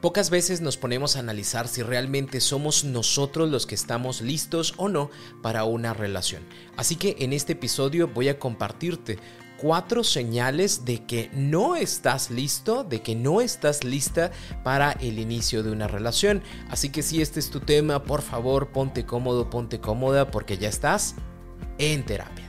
Pocas veces nos ponemos a analizar si realmente somos nosotros los que estamos listos o no para una relación. Así que en este episodio voy a compartirte cuatro señales de que no estás listo, de que no estás lista para el inicio de una relación. Así que si este es tu tema, por favor ponte cómodo, ponte cómoda porque ya estás en terapia.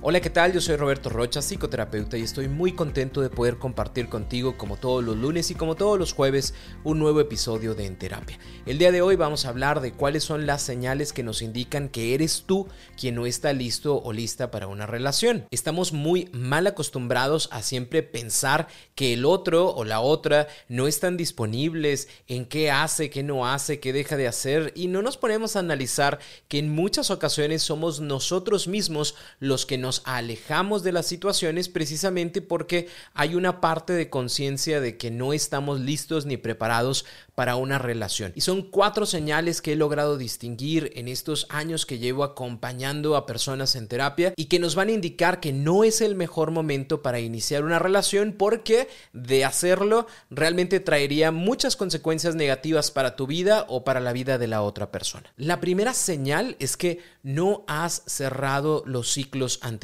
Hola, ¿qué tal? Yo soy Roberto Rocha, psicoterapeuta, y estoy muy contento de poder compartir contigo, como todos los lunes y como todos los jueves, un nuevo episodio de En Terapia. El día de hoy vamos a hablar de cuáles son las señales que nos indican que eres tú quien no está listo o lista para una relación. Estamos muy mal acostumbrados a siempre pensar que el otro o la otra no están disponibles, en qué hace, qué no hace, qué deja de hacer, y no nos ponemos a analizar que en muchas ocasiones somos nosotros mismos los que nos nos alejamos de las situaciones precisamente porque hay una parte de conciencia de que no estamos listos ni preparados para una relación. Y son cuatro señales que he logrado distinguir en estos años que llevo acompañando a personas en terapia y que nos van a indicar que no es el mejor momento para iniciar una relación porque de hacerlo realmente traería muchas consecuencias negativas para tu vida o para la vida de la otra persona. La primera señal es que no has cerrado los ciclos anteriores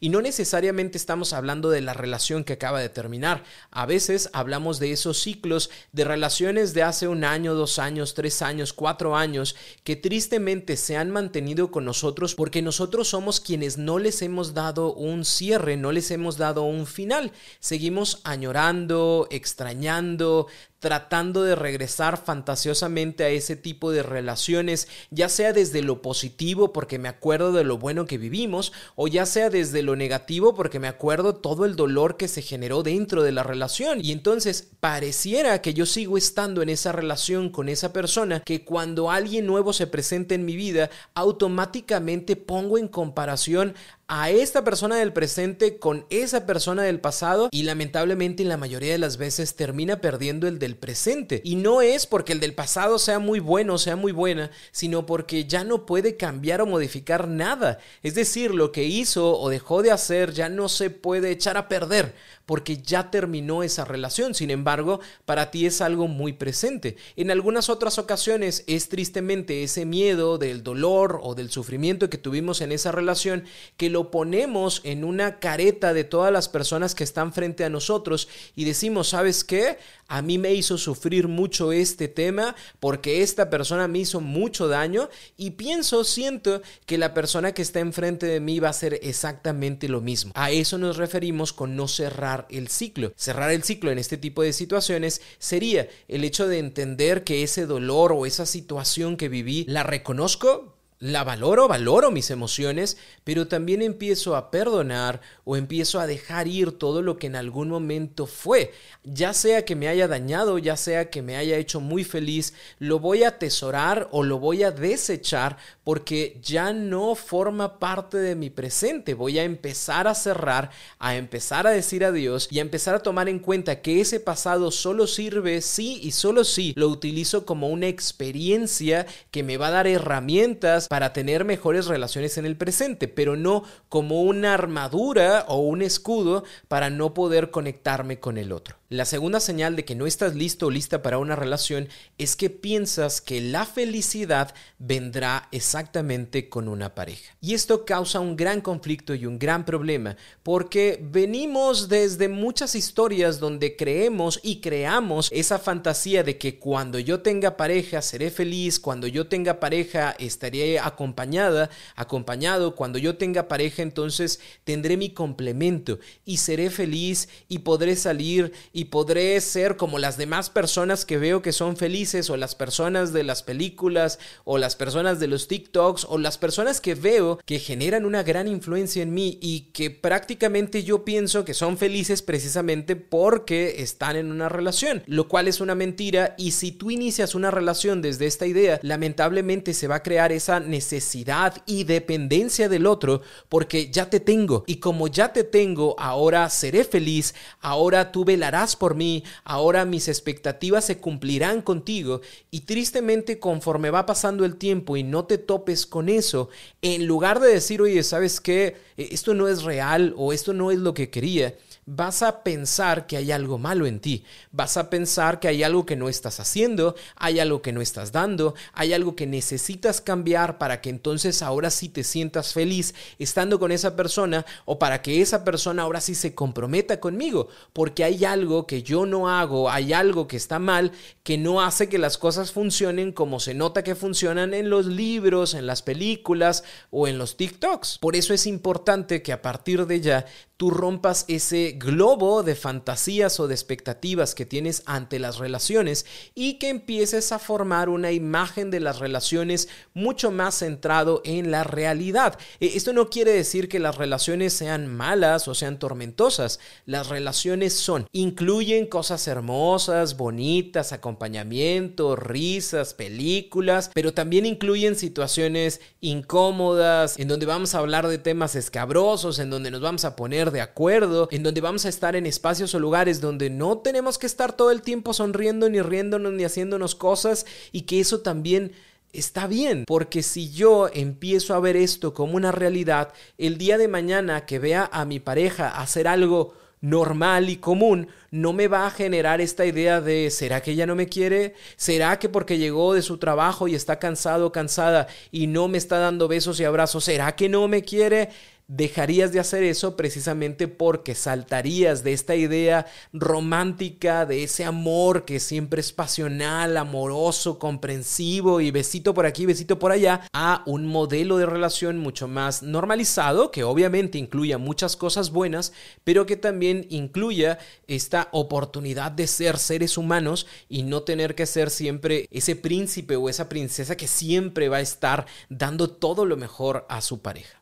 Y no necesariamente estamos hablando de la relación que acaba de terminar. A veces hablamos de esos ciclos de relaciones de hace un año, dos años, tres años, cuatro años, que tristemente se han mantenido con nosotros porque nosotros somos quienes no les hemos dado un cierre, no les hemos dado un final. Seguimos añorando, extrañando, tratando de regresar fantasiosamente a ese tipo de relaciones, ya sea desde lo positivo porque me acuerdo de lo bueno que vivimos, o ya sea desde lo negativo porque me acuerdo todo el dolor que se generó dentro de la relación. Y entonces pareciera que yo sigo estando en esa relación con esa persona, que cuando alguien nuevo se presenta en mi vida, automáticamente pongo en comparación a esta persona del presente con esa persona del pasado y lamentablemente en la mayoría de las veces termina perdiendo el del presente. Y no es porque el del pasado sea muy bueno o sea muy buena, sino porque ya no puede cambiar o modificar nada. Es decir, lo que hizo o dejó de hacer ya no se puede echar a perder porque ya terminó esa relación. Sin embargo, para ti es algo muy presente. En algunas otras ocasiones es tristemente ese miedo del dolor o del sufrimiento que tuvimos en esa relación que lo ponemos en una careta de todas las personas que están frente a nosotros y decimos, ¿sabes qué? A mí me hizo sufrir mucho este tema porque esta persona me hizo mucho daño y pienso, siento que la persona que está enfrente de mí va a hacer exactamente lo mismo. A eso nos referimos con no cerrar el ciclo. Cerrar el ciclo en este tipo de situaciones sería el hecho de entender que ese dolor o esa situación que viví la reconozco, la valoro, valoro mis emociones, pero también empiezo a perdonar o empiezo a dejar ir todo lo que en algún momento fue. Ya sea que me haya dañado, ya sea que me haya hecho muy feliz, lo voy a atesorar o lo voy a desechar porque ya no forma parte de mi presente. Voy a empezar a cerrar, a empezar a decir adiós y a empezar a tomar en cuenta que ese pasado solo sirve sí y solo sí lo utilizo como una experiencia que me va a dar herramientas para tener mejores relaciones en el presente, pero no como una armadura o un escudo para no poder conectarme con el otro. La segunda señal de que no estás listo o lista para una relación es que piensas que la felicidad vendrá exactamente con una pareja. Y esto causa un gran conflicto y un gran problema porque venimos desde muchas historias donde creemos y creamos esa fantasía de que cuando yo tenga pareja seré feliz, cuando yo tenga pareja estaré acompañada, acompañado, cuando yo tenga pareja entonces tendré mi complemento y seré feliz y podré salir y y podré ser como las demás personas que veo que son felices o las personas de las películas o las personas de los TikToks o las personas que veo que generan una gran influencia en mí y que prácticamente yo pienso que son felices precisamente porque están en una relación, lo cual es una mentira. Y si tú inicias una relación desde esta idea, lamentablemente se va a crear esa necesidad y dependencia del otro porque ya te tengo. Y como ya te tengo, ahora seré feliz, ahora tú velarás por mí, ahora mis expectativas se cumplirán contigo y tristemente conforme va pasando el tiempo y no te topes con eso, en lugar de decir, oye, ¿sabes qué? E, esto no es real o esto no es lo que quería, vas a pensar que hay algo malo en ti, vas a pensar que hay algo que no estás haciendo, hay algo que no estás dando, hay algo que necesitas cambiar para que entonces ahora sí te sientas feliz estando con esa persona o para que esa persona ahora sí se comprometa conmigo, porque hay algo que yo no hago, hay algo que está mal que no hace que las cosas funcionen como se nota que funcionan en los libros, en las películas o en los TikToks. Por eso es importante que a partir de ya tú rompas ese globo de fantasías o de expectativas que tienes ante las relaciones y que empieces a formar una imagen de las relaciones mucho más centrado en la realidad. E, esto no quiere decir que las relaciones sean malas o sean tormentosas. Las relaciones son, incluyen cosas hermosas, bonitas, acompañamiento, risas, películas, pero también incluyen situaciones incómodas en donde vamos a hablar de temas escabrosos, en donde nos vamos a poner de acuerdo, en donde vamos a estar en espacios o lugares donde no tenemos que estar todo el tiempo sonriendo ni riéndonos ni haciéndonos cosas y que eso también está bien, porque si yo empiezo a ver esto como una realidad, el día de mañana que vea a mi pareja hacer algo normal y común, no me va a generar esta idea de ¿será que ella no me quiere? ¿Será que porque llegó de su trabajo y está cansado o cansada y no me está dando besos y abrazos, ¿será que no me quiere? Dejarías de hacer eso precisamente porque saltarías de esta idea romántica, de ese amor que siempre es pasional, amoroso, comprensivo y besito por aquí, besito por allá, a un modelo de relación mucho más normalizado, que obviamente incluya muchas cosas buenas, pero que también incluya esta oportunidad de ser seres humanos y no tener que ser siempre ese príncipe o esa princesa que siempre va a estar dando todo lo mejor a su pareja.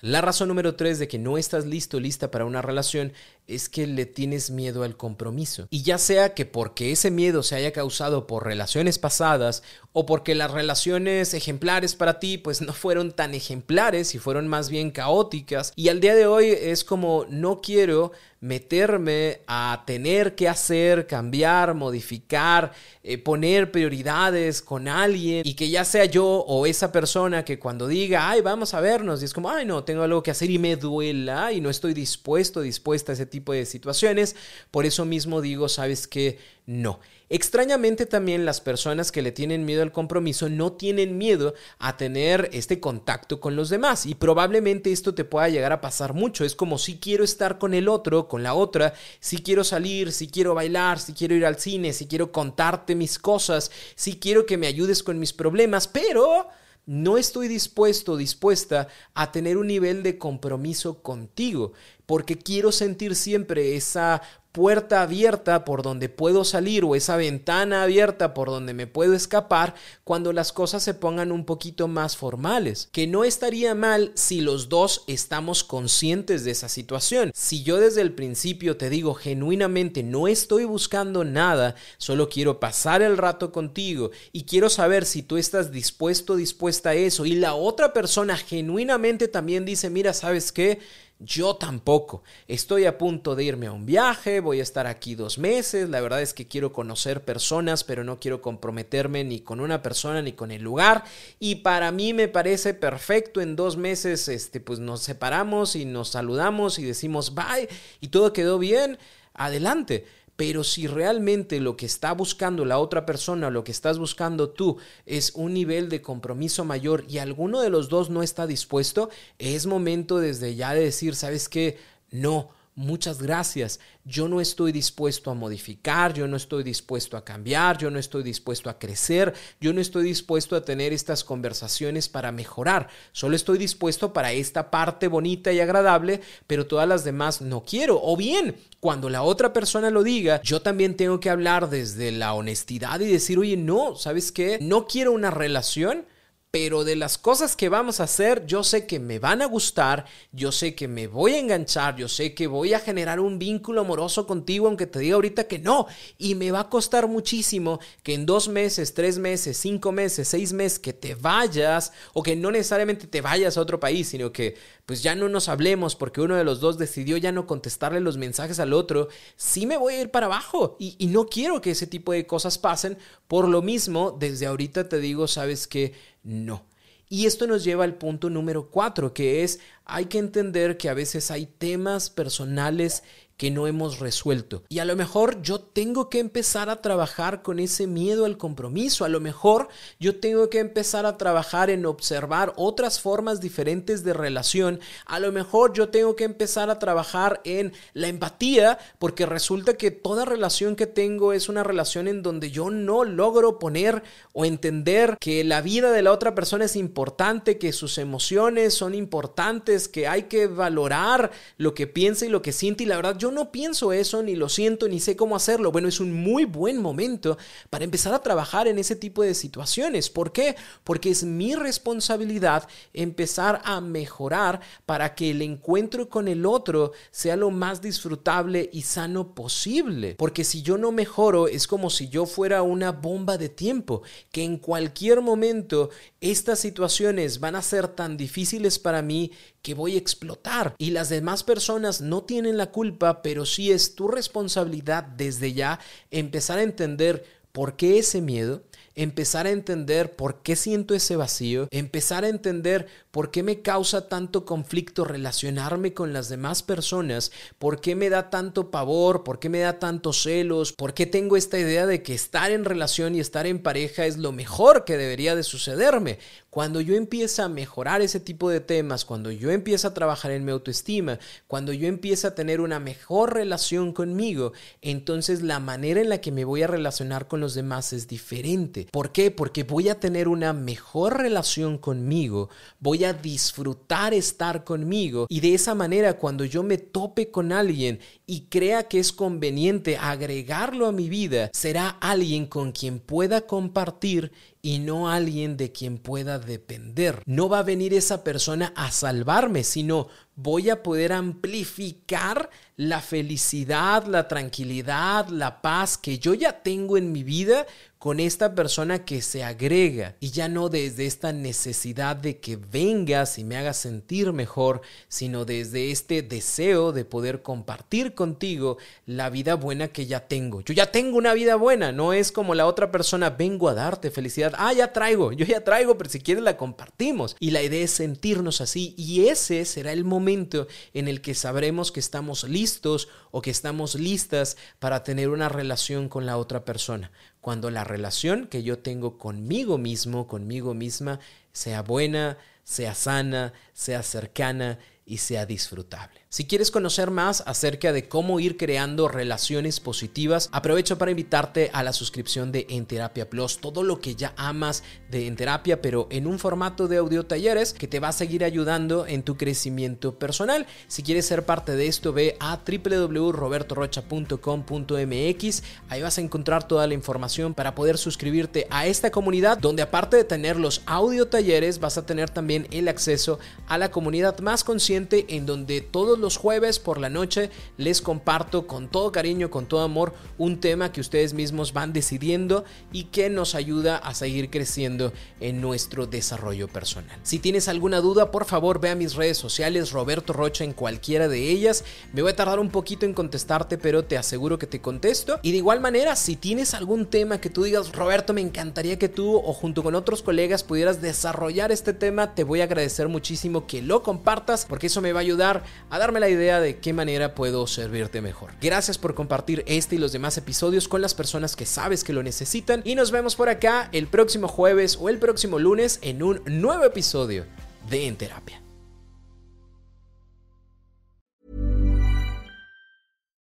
La razón número tres de que no estás listo, lista para una relación es que le tienes miedo al compromiso. Y ya sea que porque ese miedo se haya causado por relaciones pasadas o porque las relaciones ejemplares para ti pues no fueron tan ejemplares y fueron más bien caóticas. Y al día de hoy es como no quiero meterme a tener que hacer, cambiar, modificar, eh, poner prioridades con alguien y que ya sea yo o esa persona que cuando diga, ay, vamos a vernos, y es como, ay, no, tengo algo que hacer y me duela y no estoy dispuesto, dispuesta a ese tipo de situaciones, por eso mismo digo, sabes que no. Extrañamente también las personas que le tienen miedo al compromiso no tienen miedo a tener este contacto con los demás y probablemente esto te pueda llegar a pasar mucho. Es como si quiero estar con el otro, con la otra, si quiero salir, si quiero bailar, si quiero ir al cine, si quiero contarte mis cosas, si quiero que me ayudes con mis problemas, pero no estoy dispuesto, dispuesta a tener un nivel de compromiso contigo, porque quiero sentir siempre esa puerta abierta por donde puedo salir o esa ventana abierta por donde me puedo escapar cuando las cosas se pongan un poquito más formales. Que no estaría mal si los dos estamos conscientes de esa situación. Si yo desde el principio te digo genuinamente no estoy buscando nada, solo quiero pasar el rato contigo y quiero saber si tú estás dispuesto, dispuesta a eso y la otra persona genuinamente también dice, mira, ¿sabes qué? Yo tampoco. Estoy a punto de irme a un viaje, voy a estar aquí dos meses, la verdad es que quiero conocer personas, pero no quiero comprometerme ni con una persona ni con el lugar. Y para mí me parece perfecto, en dos meses este, pues nos separamos y nos saludamos y decimos bye y todo quedó bien, adelante. Pero si realmente lo que está buscando la otra persona, lo que estás buscando tú, es un nivel de compromiso mayor y alguno de los dos no está dispuesto, es momento desde ya de decir, ¿sabes qué? No, muchas gracias. Yo no estoy dispuesto a modificar, yo no estoy dispuesto a cambiar, yo no estoy dispuesto a crecer, yo no estoy dispuesto a tener estas conversaciones para mejorar. Solo estoy dispuesto para esta parte bonita y agradable, pero todas las demás no quiero. O bien, cuando la otra persona lo diga, yo también tengo que hablar desde la honestidad y decir, oye, no, ¿sabes qué? No quiero una relación pero de las cosas que vamos a hacer, yo sé que me van a gustar, yo sé que me voy a enganchar, yo sé que voy a generar un vínculo amoroso contigo, aunque te diga ahorita que no, y me va a costar muchísimo que en dos meses, tres meses, cinco meses, seis meses que te vayas, o que no necesariamente te vayas a otro país, sino que pues ya no nos hablemos porque uno de los dos decidió ya no contestarle los mensajes al otro, sí me voy a ir para abajo. Y, no quiero que ese tipo de cosas pasen. Por lo mismo, desde ahorita te digo, sabes que no. Y esto nos lleva al punto número cuatro, que es hay que entender que a veces hay temas personales que no hemos resuelto. Y a lo mejor yo tengo que empezar a trabajar con ese miedo al compromiso. A lo mejor yo tengo que empezar a trabajar en observar otras formas diferentes de relación. A lo mejor yo tengo que empezar a trabajar en la empatía porque resulta que toda relación que tengo es una relación en donde yo no logro poner o entender que la vida de la otra persona es importante, que sus emociones son importantes, que hay que valorar lo que piensa y lo que siente. Y la verdad yo no pienso eso, ni lo siento, ni sé cómo hacerlo. Bueno, es un muy buen momento para empezar a trabajar en ese tipo de situaciones. ¿Por qué? Porque es mi responsabilidad empezar a mejorar para que el encuentro con el otro sea lo más disfrutable y sano posible. Porque si yo no mejoro, es como si yo fuera una bomba de tiempo, que en cualquier momento estas situaciones van a ser tan difíciles para mí que voy a explotar. Y las demás personas no tienen la culpa, pero sí es tu responsabilidad desde ya empezar a entender por qué ese miedo, empezar a entender por qué siento ese vacío, empezar a entender por qué me causa tanto conflicto relacionarme con las demás personas, por qué me da tanto pavor, por qué me da tantos celos, por qué tengo esta idea de que estar en relación y estar en pareja es lo mejor que debería de sucederme. Cuando yo empiezo a mejorar ese tipo de temas, cuando yo empiezo a trabajar en mi autoestima, cuando yo empiezo a tener una mejor relación conmigo, entonces la manera en la que me voy a relacionar con los demás es diferente. ¿Por qué? Porque voy a tener una mejor relación conmigo, voy a disfrutar estar conmigo y de esa manera cuando yo me tope con alguien y crea que es conveniente agregarlo a mi vida, será alguien con quien pueda compartir y no alguien de quien pueda depender. No va a venir esa persona a salvarme, sino voy a poder amplificar la felicidad, la tranquilidad, la paz que yo ya tengo en mi vida con esta persona que se agrega y ya no desde esta necesidad de que vengas y me hagas sentir mejor, sino desde este deseo de poder compartir contigo la vida buena que ya tengo. Yo ya tengo una vida buena, no es como la otra persona, vengo a darte felicidad, ah, ya traigo, yo ya traigo, pero si quieres la compartimos. Y la idea es sentirnos así y ese será el momento en el que sabremos que estamos listos o que estamos listas para tener una relación con la otra persona cuando la relación que yo tengo conmigo mismo, conmigo misma, sea buena, sea sana, sea cercana y sea disfrutable. Si quieres conocer más acerca de cómo ir creando relaciones positivas, aprovecho para invitarte a la suscripción de En Terapia Plus, todo lo que ya amas de En Terapia, pero en un formato de audio talleres que te va a seguir ayudando en tu crecimiento personal. Si quieres ser parte de esto, ve a www.robertorocha.com.mx. Ahí vas a encontrar toda la información para poder suscribirte a esta comunidad, donde aparte de tener los audio talleres, vas a tener también el acceso a la comunidad más consciente En donde todos los jueves por la noche les comparto con todo cariño, con todo amor, un tema que ustedes mismos van decidiendo y que nos ayuda a seguir creciendo en nuestro desarrollo personal. Si tienes alguna duda, por favor ve a mis redes sociales, Roberto Rocha en cualquiera de ellas. Me voy a tardar un poquito en contestarte, pero te aseguro que te contesto. Y de igual manera, si tienes algún tema que tú digas, Roberto, me encantaría que tú o junto con otros colegas pudieras desarrollar este tema, te voy a agradecer muchísimo que lo compartas porque eso me va a ayudar a darme la idea de qué manera puedo servirte mejor. Gracias por compartir este y los demás episodios con las personas que sabes que lo necesitan y nos vemos por acá el próximo jueves o el próximo lunes en un nuevo episodio de En Terapia.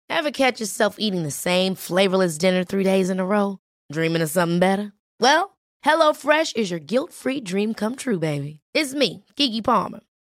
Ever catch yourself eating the same flavorless dinner three days in a row? Dreaming of something better? Well, HelloFresh is your guilt-free dream come true, baby. It's me, Kiki Palmer.